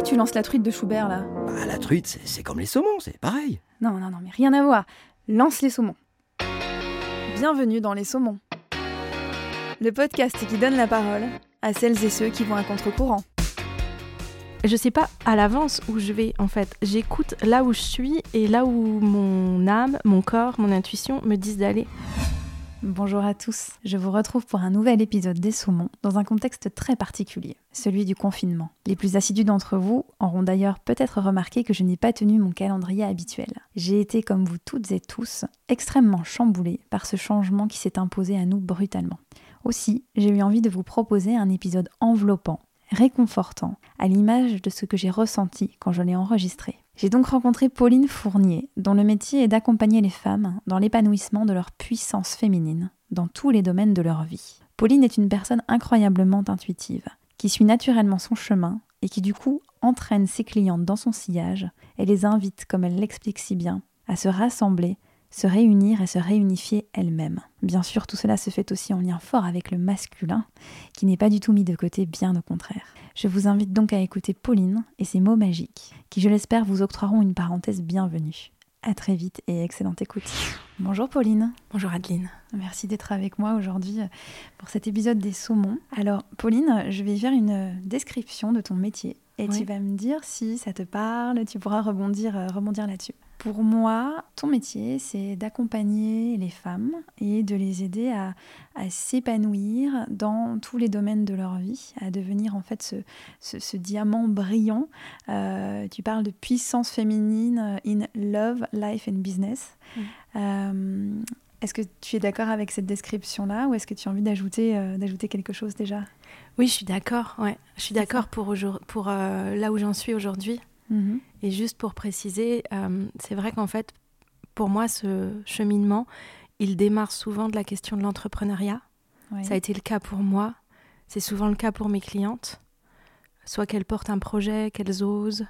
Pourquoi tu lances la truite de Schubert là? Bah, la truite, c'est- c'est comme les saumons, c'est pareil. Non, non, non, mais rien à voir. Lance les saumons. Bienvenue dans Les Saumons. Le podcast qui donne la parole à celles et ceux qui vont à contre-courant. Je sais pas à l'avance où je vais en fait. J'écoute là où je suis et là où mon âme, mon corps, mon intuition me disent d'aller. Bonjour à tous, je vous retrouve pour un nouvel épisode des Saumons dans un contexte très particulier, celui du confinement. Les plus assidus d'entre vous auront d'ailleurs peut-être remarqué que je n'ai pas tenu mon calendrier habituel. J'ai été, comme vous toutes et tous, extrêmement chamboulée par ce changement qui s'est imposé à nous brutalement. Aussi, j'ai eu envie de vous proposer un épisode enveloppant, réconfortant, à l'image de ce que j'ai ressenti quand je l'ai enregistré. J'ai donc rencontré Pauline Fournier, dont le métier est d'accompagner les femmes dans l'épanouissement de leur puissance féminine, dans tous les domaines de leur vie. Pauline est une personne incroyablement intuitive, qui suit naturellement son chemin et qui du coup entraîne ses clientes dans son sillage et les invite, comme elle l'explique si bien, à se rassembler, se réunir et se réunifier elles-mêmes. Bien sûr, tout cela se fait aussi en lien fort avec le masculin, qui n'est pas du tout mis de côté, bien au contraire. Je vous invite donc à écouter Pauline et ses mots magiques, qui je l'espère vous octroieront une parenthèse bienvenue. À très vite et excellente écoute. Bonjour Pauline. Bonjour Adeline. Merci d'être avec moi aujourd'hui pour cet épisode des saumons. Alors Pauline, je vais faire une description de ton métier et Oui. tu vas me dire si ça te parle, tu pourras rebondir, euh, rebondir là-dessus. Pour moi, ton métier, c'est d'accompagner les femmes et de les aider à, à s'épanouir dans tous les domaines de leur vie, à devenir en fait ce, ce- ce diamant brillant. Euh, tu parles de puissance féminine in love, life and business. Euh, est-ce que tu es d'accord avec cette description-là ou est-ce que tu as envie d'ajouter euh, d'ajouter quelque chose déjà? Oui, je suis d'accord. Ouais, je suis d'accord pour, euh, là où j'en suis aujourd'hui. Mhm. Et juste pour préciser, euh, c'est vrai qu'en fait, pour moi, ce cheminement, il démarre souvent de la question de l'entrepreneuriat. Ça a été le cas pour moi. C'est souvent le cas pour mes clientes. Soit qu'elles portent un projet, qu'elles osent,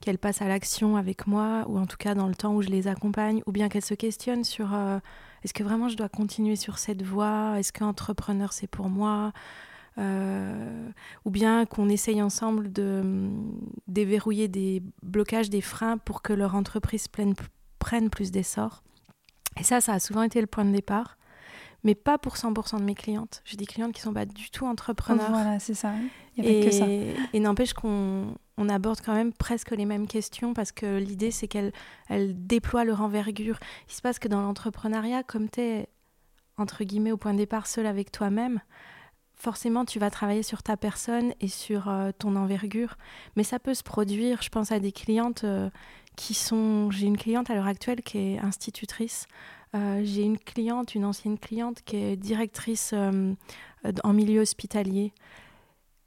qu'elles passent à l'action avec moi, ou en tout cas dans le temps où je les accompagne, ou bien qu'elles se questionnent sur euh, est-ce que vraiment je dois continuer sur cette voie? Est-ce qu'entrepreneur c'est pour moi? Euh, Ou bien qu'on essaye ensemble de hum, déverrouiller des blocages, des freins pour que leur entreprise pleine- prenne plus d'essor. Et ça, ça a souvent été le point de départ mais pas pour 100% de mes clientes. J'ai des clientes qui sont pas du tout entrepreneurs. Voilà, c'est ça. Il n'y a pas que ça. Et, et n'empêche qu'on on aborde quand même presque les mêmes questions parce que l'idée, c'est qu'elles elles déploient leur envergure. Il se passe que dans l'entrepreneuriat, comme tu es, entre guillemets, au point de départ, seul avec toi-même, forcément, tu vas travailler sur ta personne et sur euh, ton envergure. Mais ça peut se produire. Je pense à des clientes euh, qui sont... J'ai une cliente à l'heure actuelle qui est institutrice. Euh, J'ai une cliente, une ancienne cliente qui est directrice en milieu hospitalier.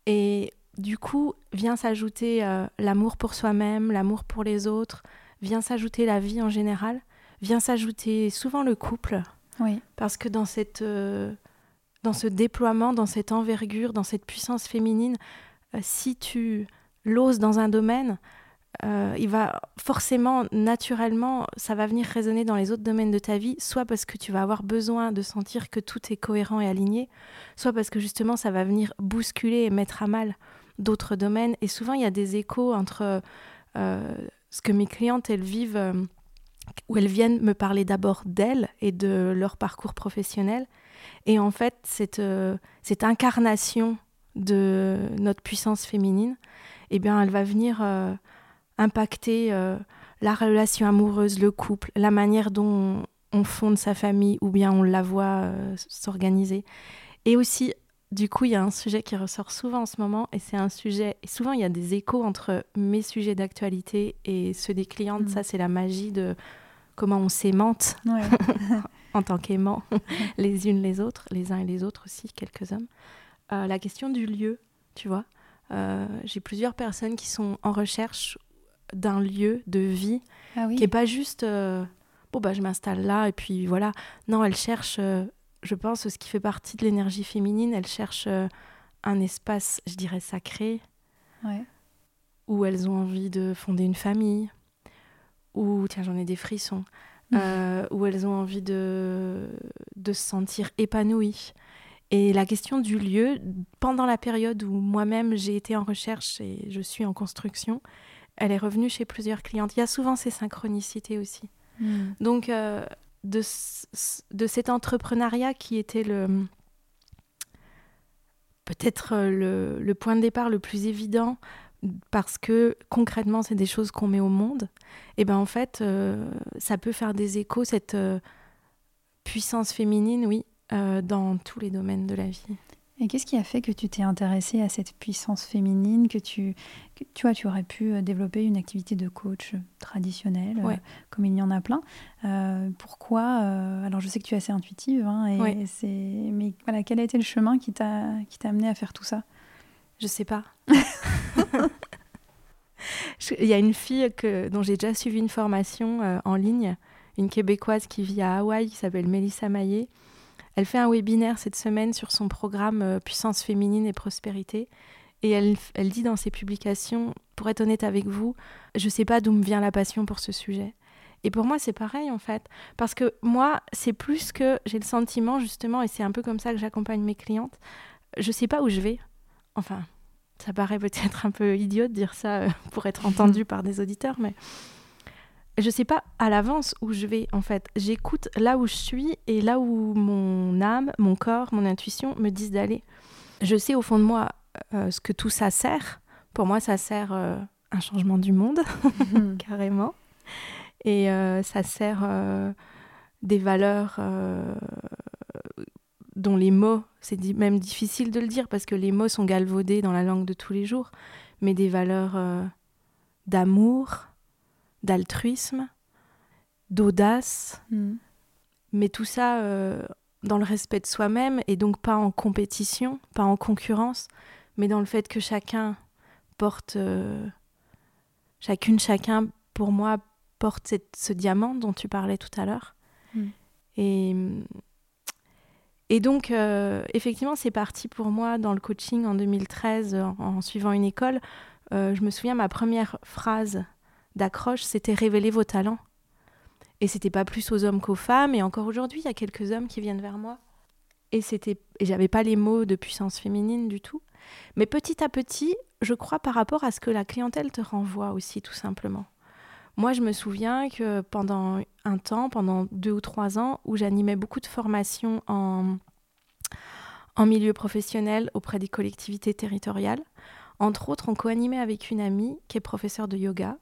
Et du coup, vient s'ajouter l'amour pour soi-même, l'amour pour les autres, vient s'ajouter la vie en général, vient s'ajouter souvent le couple, Oui. parce que dans, cette, dans ce déploiement, dans cette envergure, dans cette puissance féminine, euh, si tu l'oses dans un domaine, euh, il va forcément, naturellement, ça va venir résonner dans les autres domaines de ta vie, soit parce que tu vas avoir besoin de sentir que tout est cohérent et aligné, soit parce que justement ça va venir bousculer et mettre à mal d'autres domaines. Et souvent, il y a des échos entre euh, ce que mes clientes, elles vivent, où elles viennent me parler d'abord d'elles et de leur parcours professionnel. Et en fait, cette, euh, cette incarnation de notre puissance féminine, eh bien, elle va venir euh, impacter euh, la relation amoureuse, le couple, la manière dont on fonde sa famille ou bien on la voit s'organiser. Et aussi, du coup, il y a un sujet qui ressort souvent en ce moment, et c'est un sujet, et souvent il y a des échos entre mes sujets d'actualité et ceux des clientes. Mhm. Ça, c'est la magie de comment on s'aimante Ouais. en tant qu'aimants, les unes les autres, les uns et les autres aussi, quelques hommes. Euh, la question du lieu, tu vois. Euh, J'ai plusieurs personnes qui sont en recherche d'un lieu de vie Ah oui. qui est pas juste euh, bon bah je m'installe là et puis voilà. Non, elles cherchent, je pense, ce qui fait partie de l'énergie féminine. Elles cherchent un espace, je dirais sacré, Ouais. où elles ont envie de fonder une famille, où tiens j'en ai des frissons, euh, où elles ont envie de de se sentir épanouies Et la question du lieu, pendant la période où moi-même j'ai été en recherche et je suis en construction, elle est revenue chez plusieurs clientes. Il y a souvent ces synchronicités aussi. Hmm. Donc, euh, de, de cet entrepreneuriat qui était le peut-être le, le, point de départ le plus évident parce que concrètement c'est des choses qu'on met au monde et ben en fait euh, ça peut faire des échos cette euh, puissance féminine oui euh, dans tous les domaines de la vie et qu'est-ce qui a fait que tu t'es intéressée à cette puissance féminine, que tu, tu vois, tu aurais pu développer une activité de coach traditionnelle, euh, comme il y en a plein. Euh, pourquoi Alors, je sais que tu es assez intuitive, hein, et c'est, mais voilà, quel a été le chemin qui t'a qui t'a amené à faire tout ça? Je sais pas. Il y a une fille que, dont j'ai déjà suivi une formation en ligne, une québécoise qui vit à Hawaï, qui s'appelle Mélissa Maillet elle fait un webinaire cette semaine sur son programme euh, Puissance féminine et prospérité. Et elle, elle dit dans ses publications, pour être honnête avec vous, je ne sais pas d'où me vient la passion pour ce sujet. Et pour moi, c'est pareil en fait. Parce que moi, c'est plus que j'ai le sentiment justement, et c'est un peu comme ça que j'accompagne mes clientes, je ne sais pas où je vais. Enfin, ça paraît peut-être un peu idiot de dire ça euh, pour être entendu par des auditeurs, mais je sais pas à l'avance où je vais en fait. J'écoute là où je suis et là où mon âme, mon corps, mon intuition me disent d'aller. Je sais au fond de moi euh, ce que tout ça sert. Pour moi, ça sert euh, un changement du monde, carrément. Et euh, ça sert des valeurs dont les mots, c'est même difficile de le dire parce que les mots sont galvaudés dans la langue de tous les jours, mais des valeurs d'amour, d'altruisme, d'audace, hmm. mais tout ça euh, dans le respect de soi-même et donc pas en compétition, pas en concurrence, mais dans le fait que chacun porte, euh, chacune, chacun, pour moi, porte ce diamant dont tu parlais tout à l'heure. Hmm. Et, et donc, euh, effectivement, c'est parti pour moi dans le coaching en 2013 en suivant une école. je me souviens, ma première phrase d'accroche, c'était révéler vos talents. Et c'était pas plus aux hommes qu'aux femmes. Et encore aujourd'hui, il y a quelques hommes qui viennent vers moi. Et c'était, et j'avais pas les mots de puissance féminine du tout. Mais petit à petit, je crois par rapport à ce que la clientèle te renvoie aussi, tout simplement. Moi, je me souviens que pendant un temps, pendant deux ou trois ans, où j'animais beaucoup de formations en, milieu professionnel auprès des collectivités territoriales, entre autres, on co-animait avec une amie qui est professeure de yoga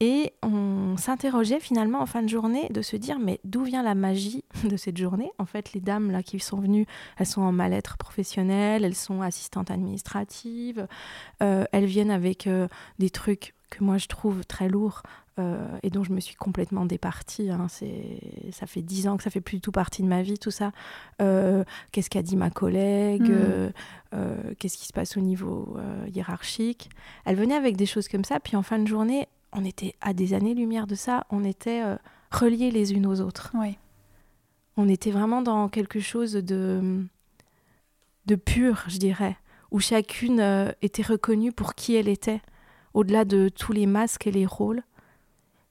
et on s'interrogeait finalement en fin de journée de se dire mais d'où vient la magie de cette journée? En fait, les dames là qui sont venues, elles sont en mal-être professionnel, elles sont assistantes administratives, euh, elles viennent avec euh, des trucs que moi je trouve très lourds euh, et dont je me suis complètement départie. Hein. Ça fait dix ans que ça fait plus du tout partie de ma vie, tout ça. qu'est-ce qu'a dit ma collègue mmh. Qu'est-ce qui se passe au niveau hiérarchique Elle venait avec des choses comme ça, puis en fin de journée, on était à des années-lumière de ça, on était euh, reliés les unes aux autres. On était vraiment dans quelque chose de, de pur, je dirais, où chacune euh, était reconnue pour qui elle était, au-delà de tous les masques et les rôles.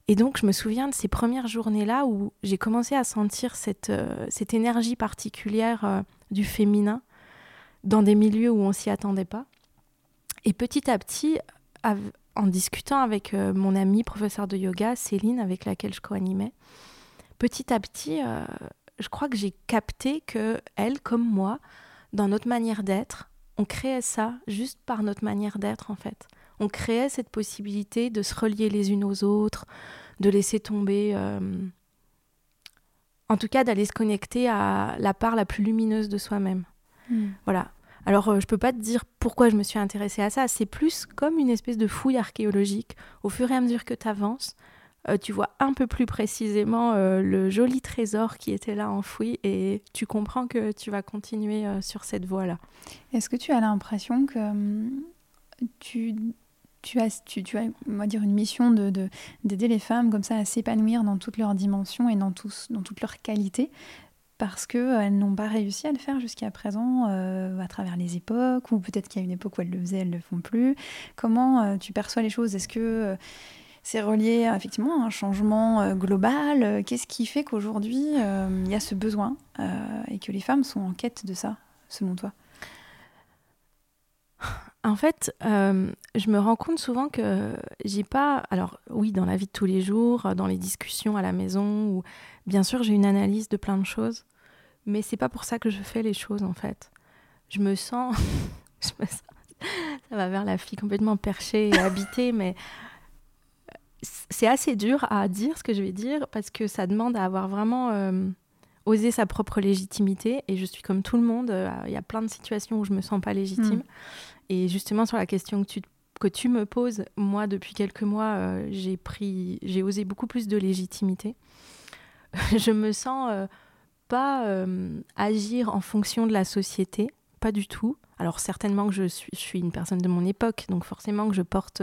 Et donc, je me souviens de ces premières journées-là où j'ai commencé à sentir cette, euh, cette énergie particulière du féminin dans des milieux où on s'y attendait pas. Et petit à petit, en discutant avec euh, mon amie professeure de yoga, Céline, avec laquelle je co-animais, petit à petit, euh, je crois que j'ai capté que elle, comme moi, dans notre manière d'être, on créait ça juste par notre manière d'être en fait. On créait cette possibilité de se relier les unes aux autres, de laisser tomber, euh, en tout cas d'aller se connecter à la part la plus lumineuse de soi-même. Hmm. Voilà. Alors, euh, je peux pas te dire pourquoi je me suis intéressée à ça. C'est plus comme une espèce de fouille archéologique. Au fur et à mesure que tu avances, euh, tu vois un peu plus précisément euh, le joli trésor qui était là enfoui et tu comprends que tu vas continuer sur cette voie-là. Est-ce que tu as l'impression que hum, tu, tu, as, tu, as on va dire, une mission d'aider de, les femmes comme ça à s'épanouir dans toutes leurs dimensions et dans, tous, dans toutes leurs qualités parce qu'elles n'ont pas réussi à le faire jusqu'à présent euh, à travers les époques, ou peut-être qu'il y a une époque où elles le faisaient, elles ne le font plus. Comment euh, tu perçois les choses? Est-ce que euh, c'est relié effectivement à un changement global? Qu'est-ce qui fait qu'aujourd'hui il y a ce besoin et que les femmes sont en quête de ça selon toi? En fait, euh, je me rends compte souvent que j'ai pas. Alors, oui, dans la vie de tous les jours, dans les discussions à la maison, ou bien sûr, j'ai une analyse de plein de choses, mais c'est pas pour ça que je fais les choses en fait. Je me sens. Ça va vers la fille complètement perchée et habitée, mais c'est assez dur à dire ce que je vais dire parce que ça demande à avoir vraiment euh, osé sa propre légitimité. Et je suis comme tout le monde. euh, Il y a plein de situations où je me sens pas légitime. Mm. Et justement sur la question que tu que tu me poses, moi depuis quelques mois, euh, j'ai pris, j'ai osé beaucoup plus de légitimité. je me sens euh, pas agir en fonction de la société, pas du tout. Alors certainement que je suis, je suis une personne de mon époque, donc forcément que je porte,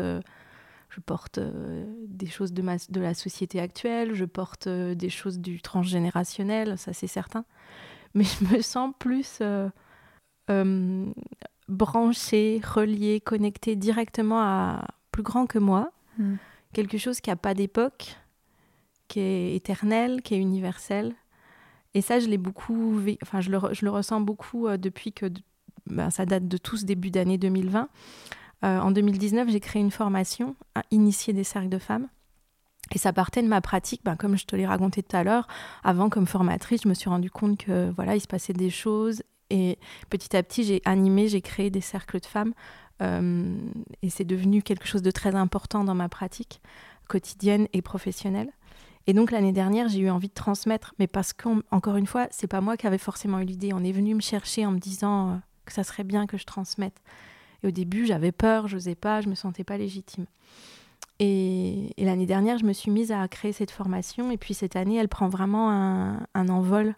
je porte euh, des choses de, ma, de la société actuelle, je porte euh, des choses du transgénérationnel, ça c'est certain. Mais je me sens plus euh, branchée, reliée, connectée directement à plus grand que moi, Mm. quelque chose qui n'a pas d'époque, qui est éternel, qui est universel. Et ça, je l'ai beaucoup, enfin, je le, re- je le ressens beaucoup depuis que ben, ça date de tout ce début d'année 2020. Euh, en 2019, j'ai créé une formation, à initier des cercles de femmes. Et ça partait de ma pratique, ben, comme je te l'ai raconté tout à l'heure. Avant, comme formatrice, je me suis rendu compte que voilà, il se passait des choses. Et petit à petit, j'ai animé, j'ai créé des cercles de femmes. Euh, et c'est devenu quelque chose de très important dans ma pratique quotidienne et professionnelle. Et donc l'année dernière, j'ai eu envie de transmettre, mais parce qu'encore une fois, c'est pas moi qui avais forcément eu l'idée. On est venu me chercher en me disant euh, que ça serait bien que je transmette. Et au début, j'avais peur, je n'osais pas, je me sentais pas légitime. Et, l'année dernière, je me suis mise à créer cette formation. Et puis cette année, elle prend vraiment un, envol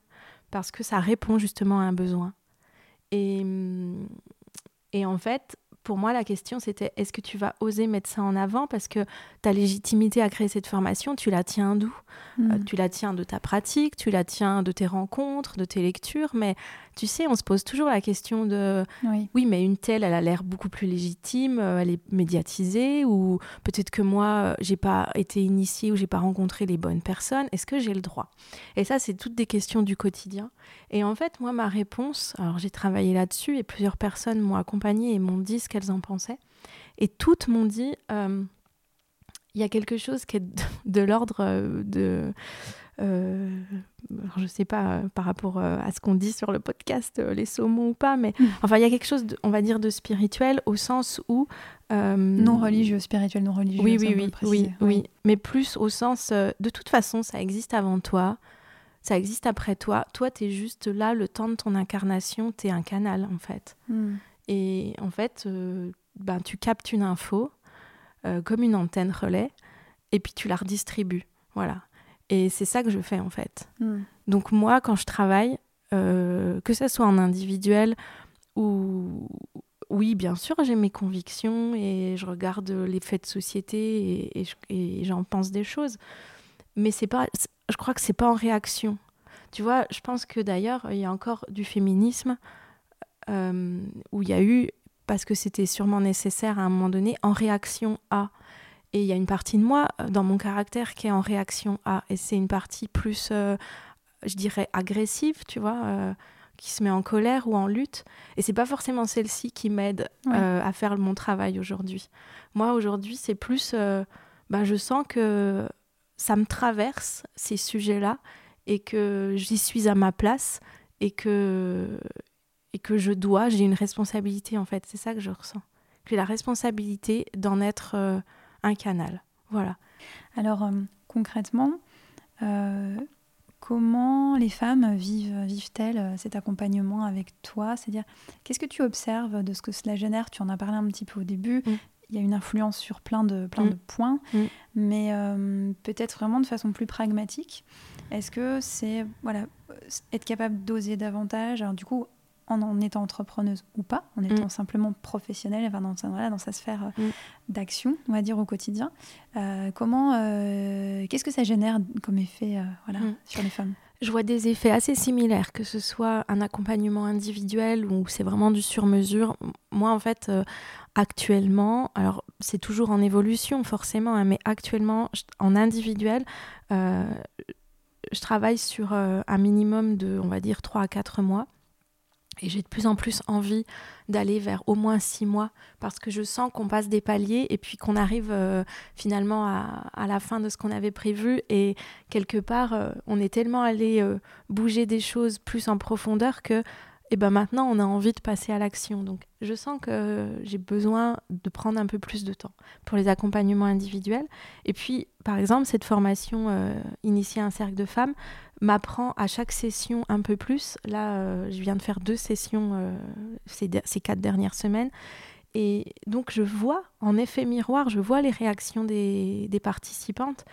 parce que ça répond justement à un besoin. Et en fait, pour moi, la question, c'était est-ce que tu vas oser mettre ça en avant? Parce que ta légitimité à créer cette formation, tu la tiens d'où? Mm. Euh, Tu la tiens de ta pratique, tu la tiens de tes rencontres, de tes lectures. Mais tu sais, on se pose toujours la question de Oui. oui, mais une telle, elle a l'air beaucoup plus légitime, euh, elle est médiatisée, ou peut-être que moi, euh, j'ai pas été initiée ou j'ai pas rencontré les bonnes personnes. Est-ce que j'ai le droit? Et ça, c'est toutes des questions du quotidien. Et en fait, moi, ma réponse, alors j'ai travaillé là-dessus et plusieurs personnes m'ont accompagnée et m'ont dit ce qu'elles en pensaient. Et toutes m'ont dit, euh, il y a quelque chose qui est de, de l'ordre euh, de... euh, je sais pas euh, par rapport euh, à ce qu'on dit sur le podcast, les saumons ou pas, mais enfin, il y a quelque chose, de- on va dire, de spirituel au sens où... Non religieux, spirituel non religieux. oui, oui, oui, oui, oui, mais plus au sens, de toute façon, ça existe avant toi, ça existe après toi. Toi, tu es juste là le temps de ton incarnation, tu es un canal, en fait. Mm. Et en fait, euh, ben, tu captes une info euh, comme une antenne relais, et puis tu la redistribues. Voilà. Et c'est ça que je fais, en fait. Mm. Donc moi, quand je travaille, euh, que ce soit en individuel ou... Oui, bien sûr, j'ai mes convictions et je regarde les faits de société et, et je- et j'en pense des choses. Mais c'est pas, je crois que c'est pas en réaction. Tu vois, je pense que d'ailleurs, il y a encore du féminisme euh, où il y a eu, parce que c'était sûrement nécessaire à un moment donné, en réaction à. Et il y a une partie de moi, euh, dans mon caractère, qui est en réaction à. Et c'est une partie plus, euh, je dirais, agressive, tu vois, euh, qui se met en colère ou en lutte. Et c'est pas forcément celle-ci qui m'aide Ouais. à faire mon travail aujourd'hui. Moi, aujourd'hui, c'est plus. ben, je sens que ça me traverse, ces sujets-là, et que j'y suis à ma place, et que, et que je dois, j'ai une responsabilité, en fait. C'est ça que je ressens. J'ai la responsabilité d'en être euh, un canal. Voilà. Alors euh, concrètement, euh, comment les femmes vivent, vivent-elles cet accompagnement avec toi? C'est-à-dire, qu'est-ce que tu observes de ce que cela génère? Tu en as parlé un petit peu au début. Mm. Il y a une influence sur plein de, plein Mm. de points, Mm. mais peut-être vraiment de façon plus pragmatique. Est-ce que c'est voilà, être capable d'oser davantage? Alors du coup, en, en étant entrepreneuse ou pas, en étant simplement professionnelle, enfin, dans, sa- voilà, dans sa sphère euh, Mm. d'action, on va dire au quotidien, euh, comment, euh, qu'est-ce que ça génère comme effet voilà, Mm. sur les femmes? Je vois des effets assez similaires, que ce soit un accompagnement individuel ou c'est vraiment du sur-mesure. Moi, en fait, euh, actuellement, alors c'est toujours en évolution forcément, hein, mais actuellement, en individuel, euh, je travaille sur euh, un minimum de, on va dire, 3 à 4 mois. Et j'ai de plus en plus envie d'aller vers au moins six mois parce que je sens qu'on passe des paliers et puis qu'on arrive euh, finalement à, la fin de ce qu'on avait prévu. Et quelque part, euh, on est tellement allé euh, bouger des choses plus en profondeur que et ben maintenant on a envie de passer à l'action. Donc je sens que j'ai besoin de prendre un peu plus de temps pour les accompagnements individuels. Et puis par exemple cette formation euh, un cercle de femmes m'apprend à chaque session un peu plus. Là euh, je viens de faire deux sessions euh, ces, quatre dernières semaines. Et donc je vois en effet miroir, je vois les réactions des participantes.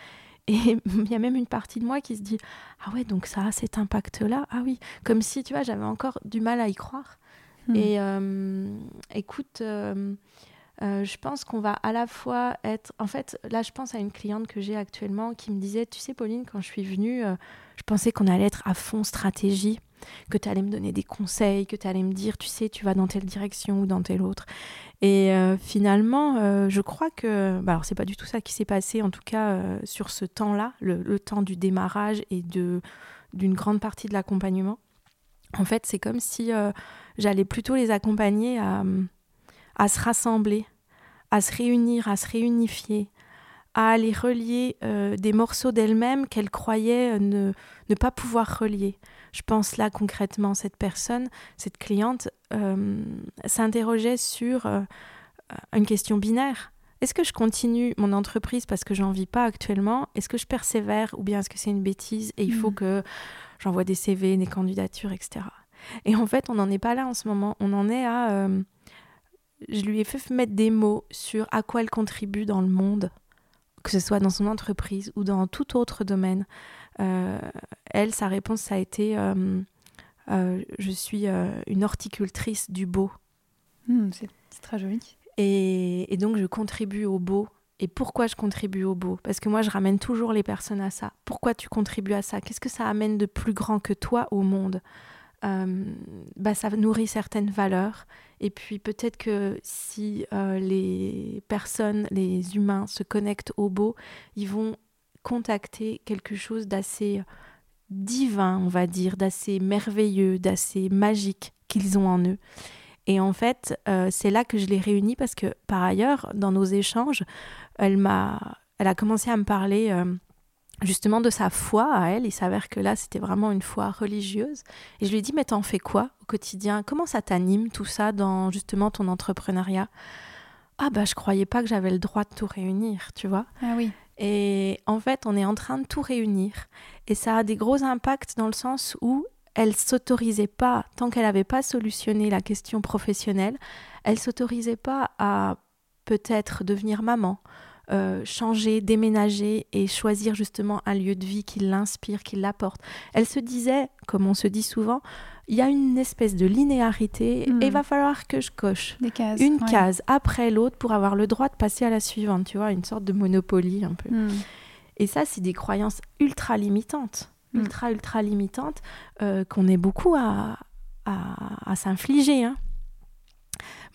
Et il y a même une partie de moi qui se dit Ah ouais, donc ça a cet impact-là. Ah oui, comme si, tu vois, j'avais encore du mal à y croire. Hmm. Et euh, écoute, euh, euh, je pense qu'on va à la fois être. En fait, là, je pense à une cliente que j'ai actuellement qui me disait Tu sais, Pauline, quand je suis venue, je pensais qu'on allait être à fond stratégie que tu allais me donner des conseils, que tu allais me dire, tu sais, tu vas dans telle direction ou dans telle autre. Et euh, finalement, euh, je crois que, bah alors c'est pas du tout ça qui s'est passé, en tout cas euh, sur ce temps-là, le, temps du démarrage et de d'une grande partie de l'accompagnement. En fait, c'est comme si j'allais plutôt les accompagner à, à se rassembler, à se réunir, à se réunifier, à aller relier des morceaux d'elles-mêmes qu'elles croyaient ne, ne pas pouvoir relier. Je pense là concrètement, cette personne, cette cliente, euh, s'interrogeait sur euh, une question binaire. Est-ce que je continue mon entreprise parce que j'en vis pas actuellement? Est-ce que je persévère ou bien est-ce que c'est une bêtise et il faut mm. que j'envoie des CV, des candidatures, etc. Et en fait, on n'en est pas là en ce moment. On en est à... Je lui ai fait mettre des mots sur à quoi elle contribue dans le monde, que ce soit dans son entreprise ou dans tout autre domaine. Euh, elle, sa réponse, ça a été euh, euh, Je suis une horticultrice du beau. Hmm, c'est très joli. Et, donc, je contribue au beau. Et pourquoi je contribue au beau? Parce que moi, je ramène toujours les personnes à ça. Pourquoi tu contribues à ça? Qu'est-ce que ça amène de plus grand que toi au monde? Bah, ça nourrit certaines valeurs. Et puis peut-être que si les personnes, les humains se connectent au beau, ils vont contacter quelque chose d'assez divin, on va dire, d'assez merveilleux, d'assez magique qu'ils ont en eux. Et en fait, euh, c'est là que je les réunis parce que par ailleurs, dans nos échanges, elle m'a, elle a commencé à me parler euh, justement de sa foi à elle. Il s'avère que là, c'était vraiment une foi religieuse. Et je lui ai dit, mais t'en fais quoi au quotidien? Comment ça t'anime tout ça dans justement ton entrepreneuriat? Ah bah je croyais pas que j'avais le droit de tout réunir, tu vois. Ah oui. Et en fait, on est en train de tout réunir. Et ça a des gros impacts dans le sens où elle s'autorisait pas, tant qu'elle n'avait pas solutionné la question professionnelle, elle s'autorisait pas à peut-être devenir maman, euh, changer, déménager et choisir justement un lieu de vie qui l'inspire, qui l'apporte. Elle se disait, comme on se dit souvent, il y a une espèce de linéarité et il hmm. va falloir que je coche une case après l'autre pour avoir le droit de passer à la suivante, tu vois, une sorte de monopoly un peu. Hmm. Et ça, c'est des croyances ultra limitantes, hmm. ultra, ultra limitantes, euh, qu'on est beaucoup à, à, à s'infliger. Hein.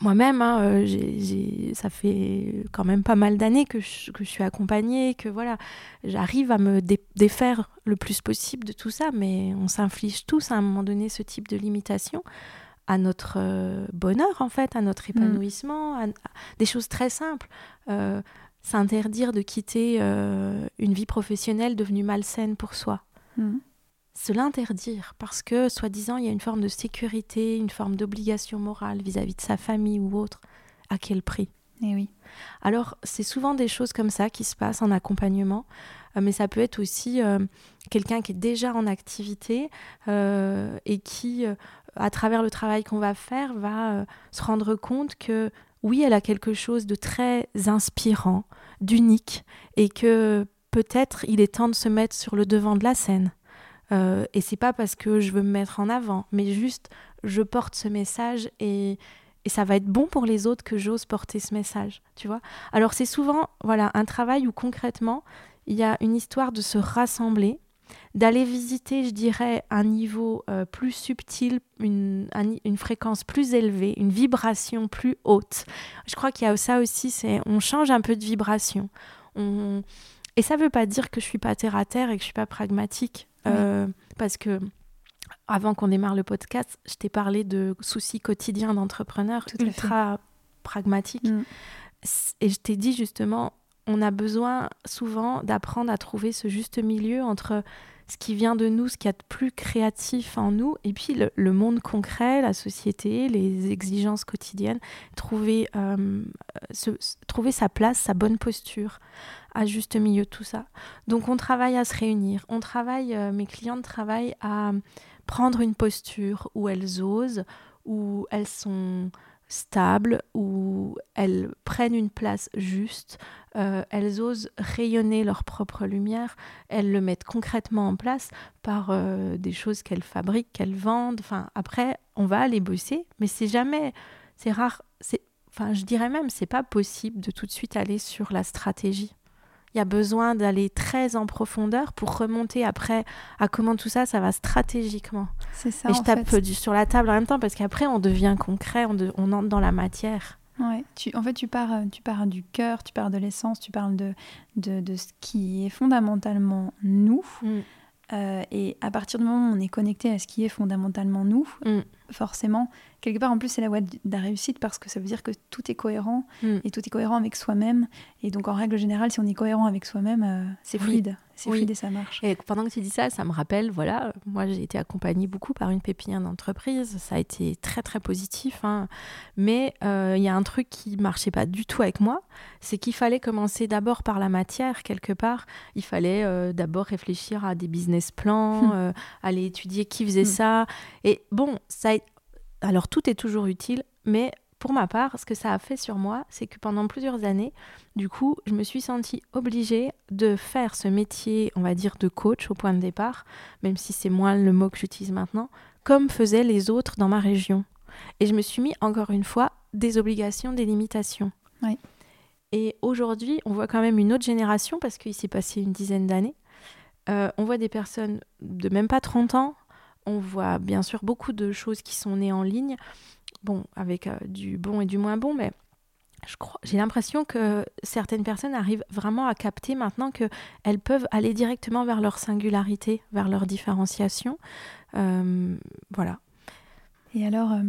Moi-même, hein, euh, ça fait quand même pas mal d'années que je, suis accompagnée, que voilà, j'arrive à me défaire le plus possible de tout ça, mais on s'inflige tous à un moment donné ce type de limitation à notre euh, bonheur en fait, à notre mm. épanouissement, à, des choses très simples. Euh, s'interdire de quitter une vie professionnelle devenue malsaine pour soi. Mm se l'interdire parce que, soi-disant, il y a une forme de sécurité, une forme d'obligation morale vis-à-vis de sa famille ou autre. À quel prix? Eh oui. Alors, c'est souvent des choses comme ça qui se passent en accompagnement, euh, mais ça peut être aussi euh, quelqu'un qui est déjà en activité euh, et qui, à travers le travail qu'on va faire, va se rendre compte que oui, elle a quelque chose de très inspirant, d'unique, et que peut-être il est temps de se mettre sur le devant de la scène. Euh, et c'est pas parce que je veux me mettre en avant, mais juste je porte ce message et, et ça va être bon pour les autres que j'ose porter ce message, tu vois. Alors c'est souvent voilà un travail où concrètement il y a une histoire de se rassembler, d'aller visiter, je dirais, un niveau euh, plus subtil, une, une, fréquence plus élevée, une vibration plus haute. Je crois qu'il y a ça aussi, c'est on change un peu de vibration. On... Et ça ne veut pas dire que je suis pas terre à terre et que je suis pas pragmatique. Euh, parce que avant qu'on démarre le podcast, je t'ai parlé de soucis quotidiens d'entrepreneurs ultra pragmatiques. Mm. Et je t'ai dit justement, on a besoin souvent d'apprendre à trouver ce juste milieu entre ce qui vient de nous, ce qu'il y a de plus créatif en nous, et puis le, monde concret, la société, les exigences quotidiennes, trouver, euh, trouver sa place, sa bonne posture à juste milieu de tout ça. Donc on travaille à se réunir, on travaille, euh, mes clientes travaillent à prendre une posture où elles osent, où elles sont stables, où elles prennent une place juste, euh, elles osent rayonner leur propre lumière, elles le mettent concrètement en place par euh, des choses qu'elles fabriquent, qu'elles vendent. Enfin, après, on va aller bosser, mais c'est jamais, c'est rare, enfin, je dirais même, c'est pas possible de tout de suite aller sur la stratégie il y a besoin d'aller très en profondeur pour remonter après à comment tout ça, ça va stratégiquement. C'est ça. Et je tape sur la table en même temps parce qu'après, on devient concret, on, on, entre dans la matière. Ouais, tu, en fait, tu pars, euh, tu pars du cœur, tu pars de l'essence, tu parles de, de, de, ce qui est fondamentalement nous. Mm. Euh, et à partir du moment où on est connecté à ce qui est fondamentalement nous, mm. Forcément, quelque part en plus c'est la voie de la réussite parce que ça veut dire que tout est cohérent mm. et tout est cohérent avec soi-même. Et donc en règle générale, si on est cohérent avec soi-même, euh, c'est fluide. C'est fluide et ça marche. Et pendant que tu dis ça, ça me rappelle, voilà, moi j'ai été accompagnée beaucoup par une pépinière d'entreprise. Ça a été très très positif. Hein. Mais euh, il y a un truc qui marchait pas du tout avec moi, c'est qu'il fallait commencer d'abord par la matière quelque part. Il fallait euh, d'abord réfléchir à des business plans, aller étudier qui faisait hum. ça. Et bon, ça a alors tout est toujours utile, mais pour ma part, ce que ça a fait sur moi, c'est que pendant plusieurs années, du coup, je me suis sentie obligée de faire ce métier, on va dire, de coach au point de départ, même si c'est moins le mot que j'utilise maintenant, comme faisaient les autres dans ma région. Et je me suis mis, encore une fois, des obligations, des limitations. Et aujourd'hui, on voit quand même une autre génération, parce qu'il s'est passé une dizaine d'années. Euh, on voit des personnes de même pas 30 ans on voit bien sûr beaucoup de choses qui sont nées en ligne, bon, avec euh, du bon et du moins bon, mais j'ai l'impression que certaines personnes arrivent vraiment à capter maintenant qu'elles peuvent aller directement vers leur singularité, vers leur différenciation. Euh, voilà. Et alors, euh,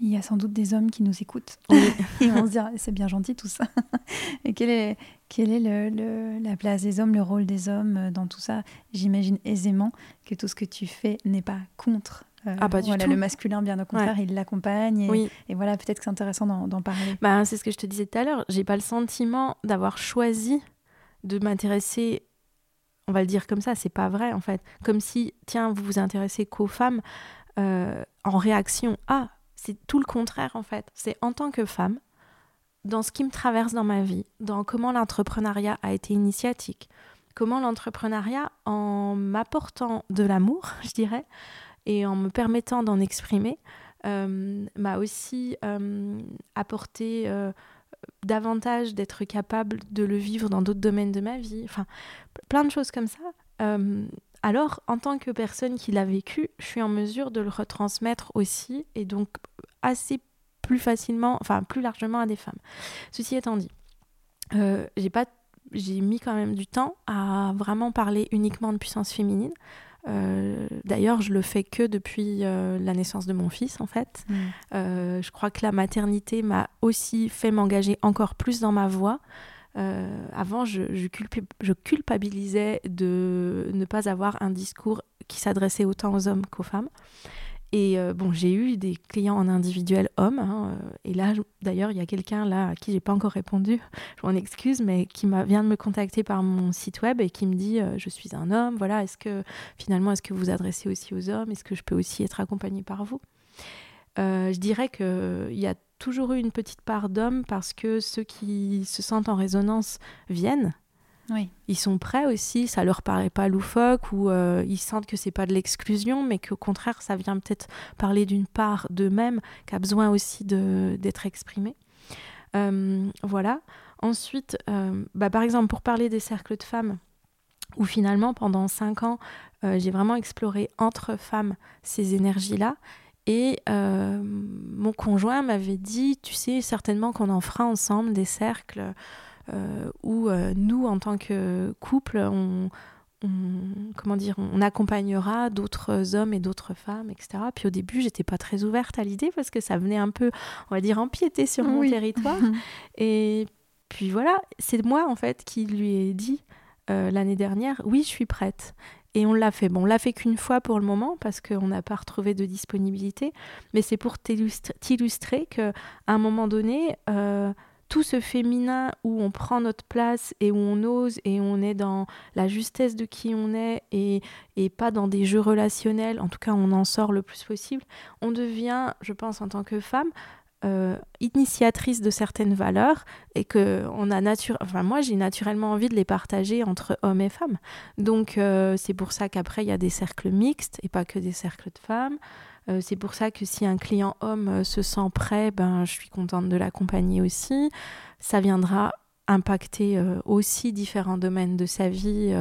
il y a sans doute des hommes qui nous écoutent et vont se dire c'est bien gentil tout ça. et quelle est, quelle est le, la place des hommes, le rôle des hommes euh, dans tout ça? J'imagine aisément que tout ce que tu fais n'est pas contre. Euh, ah, pas du voilà, Le masculin, bien au contraire, il l'accompagne. Et, oui. et, voilà, peut-être que c'est intéressant d'en parler. Bah, c'est ce que je te disais tout à l'heure. J'ai pas le sentiment d'avoir choisi de m'intéresser on va le dire comme ça, c'est pas vrai en fait. Comme si, tiens, vous vous intéressez qu'aux femmes euh, en réaction à c'est tout le contraire en fait. C'est en tant que femme, dans ce qui me traverse dans ma vie, dans comment l'entrepreneuriat a été initiatique, comment l'entrepreneuriat, en m'apportant de l'amour, je dirais, et en me permettant d'en exprimer, euh, m'a aussi euh, apporté euh, davantage d'être capable de le vivre dans d'autres domaines de ma vie, enfin plein de choses comme ça alors en tant que personne qui l'a vécu, je suis en mesure de le retransmettre aussi et donc assez plus facilement, enfin plus largement à des femmes. Ceci étant dit, euh, j'ai pas j'ai mis quand même du temps à vraiment parler uniquement de puissance féminine. Euh, d'ailleurs, je le fais que depuis euh, la naissance de mon fils, en fait. Mm. je crois que la maternité m'a aussi fait m'engager encore plus dans ma voix. Euh, avant, je, culpabilisais de ne pas avoir un discours qui s'adressait autant aux hommes qu'aux femmes. Et euh, bon, j'ai eu des clients en individuel hommes. Hein, euh, et là, d'ailleurs, il y a quelqu'un là à qui j'ai pas encore répondu. Je m'en excuse, mais qui vient de me contacter par mon site web et qui me dit je suis un homme. Voilà, est-ce que finalement, est-ce que vous adressez aussi aux hommes? Est-ce que je peux aussi être accompagnée par vous Je dirais qu'il y a toujours eu une petite part d'hommes parce que ceux qui se sentent en résonance viennent. Oui. Ils sont prêts aussi, ça leur paraît pas loufoque ou euh, ils sentent que c'est pas de l'exclusion, mais qu'au contraire, ça vient peut-être parler d'une part d'eux-mêmes qui a besoin aussi d'être exprimée. Euh, voilà. Ensuite, euh, bah, par exemple, pour parler des cercles de femmes, où finalement, pendant cinq ans, j'ai vraiment exploré entre femmes ces énergies-là. Et euh, mon conjoint m'avait dit, tu sais, certainement qu'on en fera ensemble des cercles euh, où euh, nous, en tant que couple, on, comment dire, on accompagnera d'autres hommes et d'autres femmes, etc. Puis au début, j'étais pas très ouverte à l'idée parce que ça venait un peu, on va dire, empiéter sur mon territoire. et puis voilà, c'est moi en fait qui lui ai dit l'année dernière, oui, je suis prête. Et on l'a fait. Bon, on l'a fait qu'une fois pour le moment parce qu'on n'a pas retrouvé de disponibilité. Mais c'est pour t'illustrer qu'à un moment donné, euh, tout ce féminin où on prend notre place et où on ose et on est dans la justesse de qui on est et, et pas dans des jeux relationnels, en tout cas on en sort le plus possible, on devient, je pense en tant que femme, euh, initiatrice de certaines valeurs et que on a nature enfin moi j'ai naturellement envie de les partager entre hommes et femmes donc euh, c'est pour ça qu'après il y a des cercles mixtes et pas que des cercles de femmes euh, c'est pour ça que si un client homme se sent prêt, ben, je suis contente de l'accompagner aussi. Ça viendra impacter aussi différents domaines de sa vie,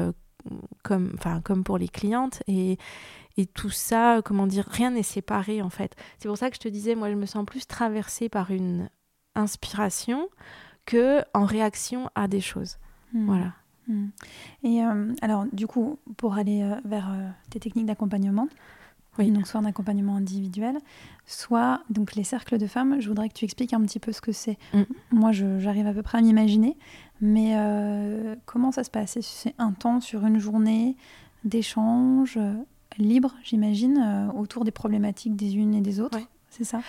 comme, comme pour les clientes. Et, et tout ça, comment dire, rien n'est séparé en fait. C'est pour ça que je te disais, moi je me sens plus traversée par une inspiration que en réaction à des choses. Hmm. Voilà. Hmm. Et alors, du coup, pour aller vers tes techniques d'accompagnement, donc soit en accompagnement individuel, soit donc les cercles de femmes. Je voudrais que tu expliques un petit peu ce que c'est. Mm. Moi, j'arrive à peu près à m'imaginer, mais euh, comment ça se passe? C'est un temps sur une journée d'échange euh, libre, j'imagine, euh, autour des problématiques des unes et des autres. C'est ça?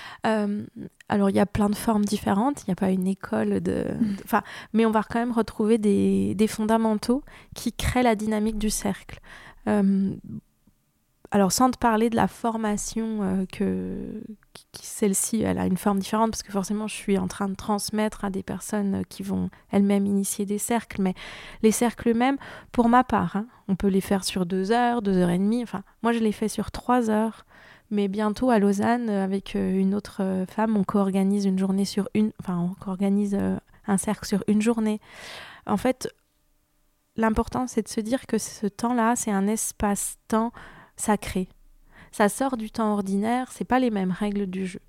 Alors, il y a plein de formes différentes. Il n'y a pas une école de. Mm. Enfin, mais on va quand même retrouver des, des fondamentaux qui créent la dynamique du cercle alors sans te parler de la formation euh, que celle-ci elle a une forme différente parce que forcément je suis en train de transmettre à des personnes euh, qui vont elles-mêmes initier des cercles mais les cercles eux-mêmes pour ma part hein, on peut les faire sur deux heures deux heures et demie enfin moi je les fais sur trois heures mais bientôt à Lausanne euh, avec une autre femme on co-organise une journée sur une enfin on co-organise un cercle sur une journée en fait l'important c'est de se dire que ce temps-là c'est un espace-temps sacré. Ça sort du temps ordinaire, c'est pas les mêmes règles du jeu.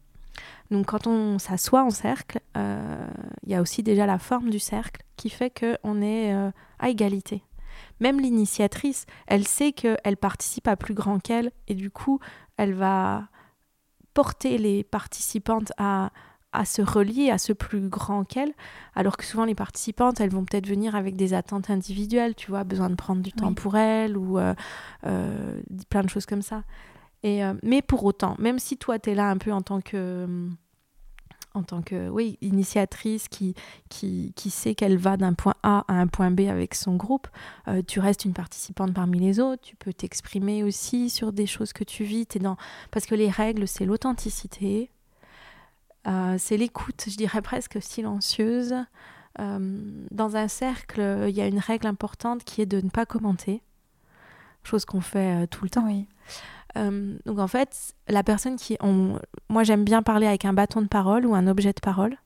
Donc quand on s'assoit en cercle, euh, il y a aussi déjà la forme du cercle qui fait qu'on est euh, à égalité. Même l'initiatrice, elle sait qu'elle participe à plus grand qu'elle et du coup, elle va porter les participantes à, à se relier à ce plus grand qu'elle, alors que souvent les participantes, elles vont peut-être venir avec des attentes individuelles, tu vois, besoin de prendre du temps pour elles ou euh, plein de choses comme ça. Euh, mais pour autant, même si toi, tu es là un peu en tant que en tant que oui, initiatrice qui, qui, qui sait qu'elle va d'un point A à un point B avec son groupe, tu restes une participante parmi les autres, tu peux t'exprimer aussi sur des choses que tu vis, es dans... parce que les règles, c'est l'authenticité, euh, c'est l'écoute, je dirais presque silencieuse. Euh, dans un cercle, il y a une règle importante qui est de ne pas commenter, chose qu'on fait euh, tout le temps. Oui. Donc en fait, la personne qui... Moi j'aime bien parler avec un bâton de parole ou un objet de parole.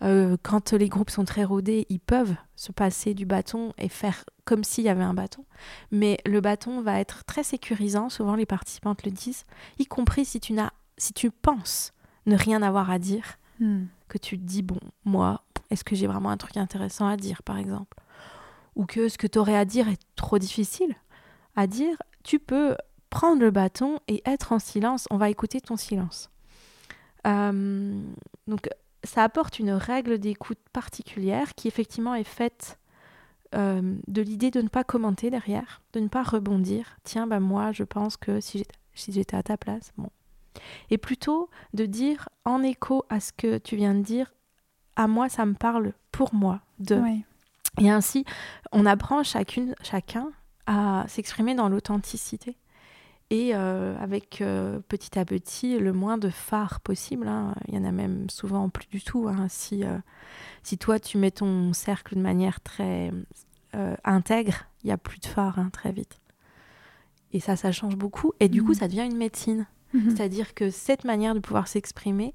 quand les groupes sont très rodés, ils peuvent se passer du bâton et faire comme s'il y avait un bâton. Mais le bâton va être très sécurisant, souvent les participantes le disent, y compris si tu, n'as, si tu penses ne rien avoir à dire, hmm. que tu te dis, bon, moi, est-ce que j'ai vraiment un truc intéressant à dire, par exemple? Ou que ce que tu aurais à dire est trop difficile à dire, tu peux prendre le bâton et être en silence, on va écouter ton silence. Euh, donc ça apporte une règle d'écoute particulière qui effectivement est faite euh, de l'idée de ne pas commenter derrière, de ne pas rebondir. Tiens, bah moi je pense que si j'étais à ta place, bon, et plutôt de dire en écho à ce que tu viens de dire, à moi ça me parle pour moi de. Et ainsi, on apprend chacune, chacun à s'exprimer dans l'authenticité et euh, avec euh, petit à petit le moins de phare possible. Hein. Il y en a même souvent plus du tout. Hein. Si, euh, si toi tu mets ton cercle de manière très intègre, il y a plus de phare hein, très vite. Et ça, ça change beaucoup. Et du coup, mmh. ça devient une médecine. Mhm. C'est-à-dire que cette manière de pouvoir s'exprimer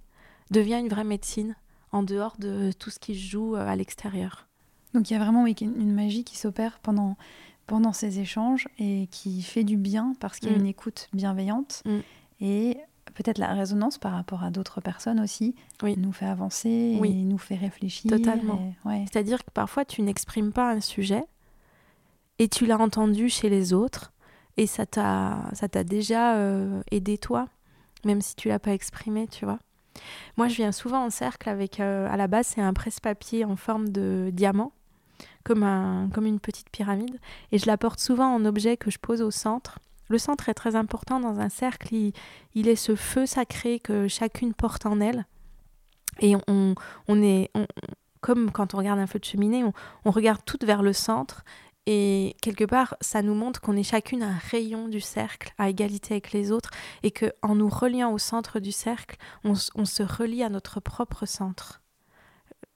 devient une vraie médecine en dehors de tout ce qui se joue à l'extérieur. Donc il y a vraiment une magie qui s'opère pendant, pendant ces échanges et qui fait du bien parce qu'il y a mm. une écoute bienveillante mm. et peut-être la résonance par rapport à d'autres personnes aussi nous fait avancer oui. et nous fait réfléchir. Totalement. C'est-à-dire que parfois tu n'exprimes pas un sujet et tu l'as entendu chez les autres et ça t'a ça t'a déjà euh, aidé toi, même si tu l'as pas exprimé, tu vois. Moi, je viens souvent en cercle avec euh, à la base c'est un presse-papier en forme de diamant, comme un comme une petite pyramide, et je l'apporte souvent en objet que je pose au centre. Le centre est très important dans un cercle. Il, est ce feu sacré que chacune porte en elle. Et on, on est, comme quand on regarde un feu de cheminée, on, on regarde toutes vers le centre et quelque part, ça nous montre qu'on est chacune un rayon du cercle à égalité avec les autres et que en nous reliant au centre du cercle, on, se relie à notre propre centre.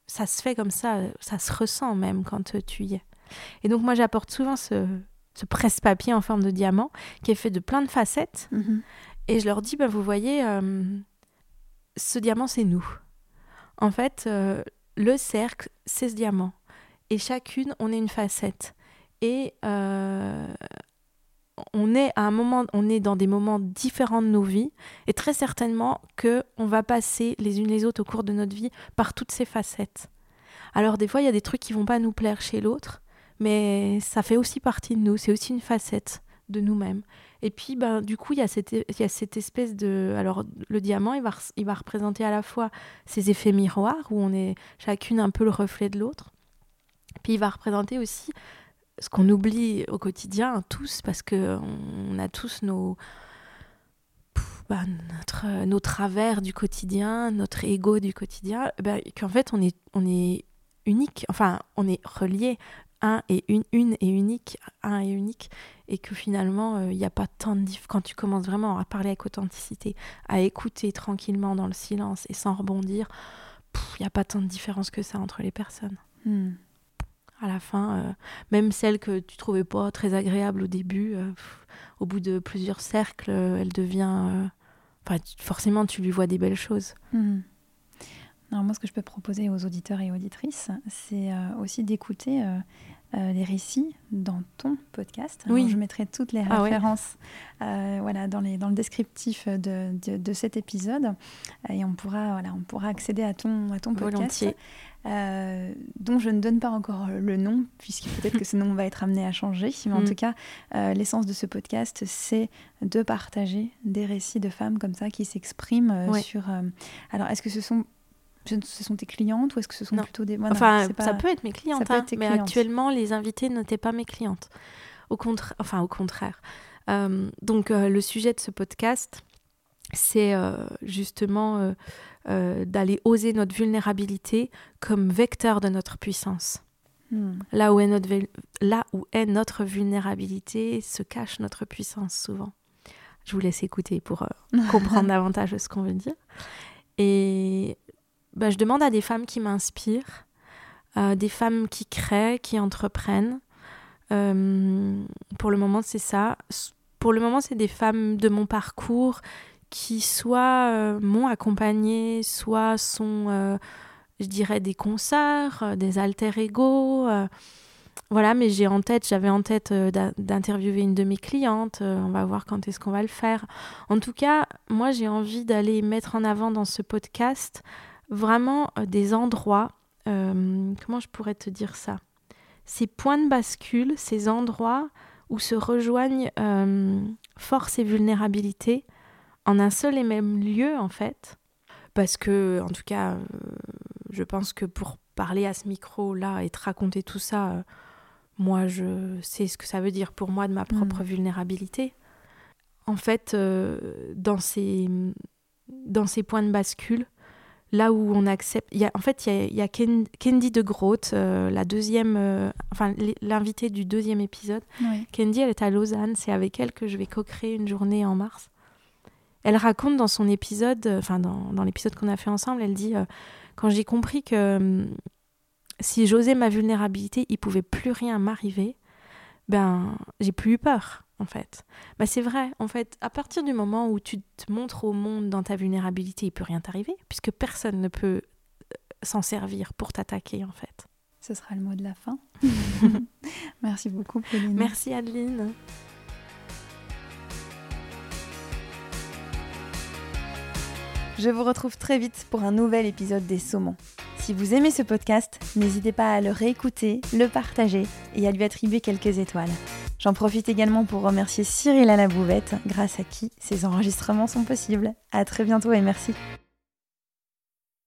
Ça se fait comme ça, ça se ressent même quand tu y es. Et donc moi j'apporte souvent ce, presse-papier en forme de diamant qui est fait de plein de facettes. Mhm. Et je leur dis, ben, vous voyez, euh, ce diamant c'est nous. En fait, euh, le cercle, c'est ce diamant. Et chacune, on est une facette et euh, on est à un moment, on est dans des moments différents de nos vies et très certainement que on va passer les unes les autres au cours de notre vie par toutes ces facettes. Alors des fois il y a des trucs qui vont pas nous plaire chez l'autre, mais ça fait aussi partie de nous, c'est aussi une facette de nous-mêmes. Et puis ben du coup il y a cette y a cette espèce de alors le diamant il va il va représenter à la fois ces effets miroirs où on est chacune un peu le reflet de l'autre. Puis il va représenter aussi ce qu'on oublie au quotidien, tous, parce que on a tous nos, bah, notre, nos travers du quotidien, notre ego du quotidien, bah, qu'en fait on est, on est unique, enfin on est relié, un et une, une et unique, un et unique, et que finalement il euh, n'y a pas tant de différence quand tu commences vraiment à parler avec authenticité, à écouter tranquillement dans le silence et sans rebondir, il n'y a pas tant de différence que ça entre les personnes. Hmm à la fin, euh, même celle que tu trouvais pas très agréable au début, euh, au bout de plusieurs cercles, euh, elle devient. Enfin, forcément, tu lui vois des belles choses. Hmm. Alors moi, ce que je peux proposer aux auditeurs et auditrices, c'est aussi d'écouter les récits dans ton podcast. oui. je mettrai toutes les ah références voilà, dans, les, dans le descriptif de, de, cet épisode et on pourra, voilà, on pourra accéder à ton, à ton podcast. Volontiers. Euh, dont je ne donne pas encore le nom, puisque peut-être que ce nom va être amené à changer. Mais en mm. tout cas, euh, l'essence de ce podcast, c'est de partager des récits de femmes comme ça qui s'expriment euh, sur. alors, est-ce que ce sont ce sont tes clientes ou est-ce que ce sont plutôt des. enfin, ça peut être mes clientes, hein, mais actuellement, les invités n'étaient pas mes clientes. Au contraire, enfin, au contraire. donc, le sujet de ce podcast, c'est justement euh, d'aller oser notre vulnérabilité comme vecteur de notre puissance. Hmm. Là, où est notre, là où est notre vulnérabilité se cache notre puissance souvent. Je vous laisse écouter pour euh, comprendre davantage ce qu'on veut dire. Et bah, je demande à des femmes qui m'inspirent, euh, des femmes qui créent, qui entreprennent. pour le moment, c'est ça. Pour le moment, c'est des femmes de mon parcours qui soit euh, m'ont accompagné, soit sont, euh, je dirais, des concerts, euh, des alter ego. voilà, mais j'ai en tête, j'avais en tête d'interviewer une de mes clientes. on va voir quand est-ce qu'on va le faire. En tout cas, moi, j'ai envie d'aller mettre en avant dans ce podcast vraiment des endroits. comment je pourrais te dire ça? Ces points de bascule, ces endroits où se rejoignent force et vulnérabilité en un seul et même lieu en fait? Parce que, en tout cas, euh, je pense que pour parler à ce micro-là et te raconter tout ça, euh, moi je sais ce que ça veut dire pour moi de ma propre mm. vulnérabilité. En fait, euh, dans, ces, dans ces points de bascule, là où on accepte. Y a, en fait, il y a, Candy de Groot, la deuxième, enfin l'invitée du deuxième épisode. Candy, elle est à Lausanne. C'est avec elle que je vais co-créer une journée en mars. Elle raconte dans son épisode, euh, enfin dans, l'épisode qu'on a fait ensemble, elle dit euh, Quand j'ai compris que hum, si j'osais ma vulnérabilité, il pouvait plus rien m'arriver, ben j'ai plus eu peur en fait. Ben, c'est vrai, en fait, à partir du moment où tu te montres au monde dans ta vulnérabilité, il peut rien t'arriver, puisque personne ne peut euh, s'en servir pour t'attaquer en fait. Ce sera le mot de la fin. Merci beaucoup, Pauline. Merci, Adeline. Je vous retrouve très vite pour un nouvel épisode des Saumons. Si vous aimez ce podcast, n'hésitez pas à le réécouter, le partager et à lui attribuer quelques étoiles. J'en profite également pour remercier Cyril à la bouvette, grâce à qui ces enregistrements sont possibles. À très bientôt et merci.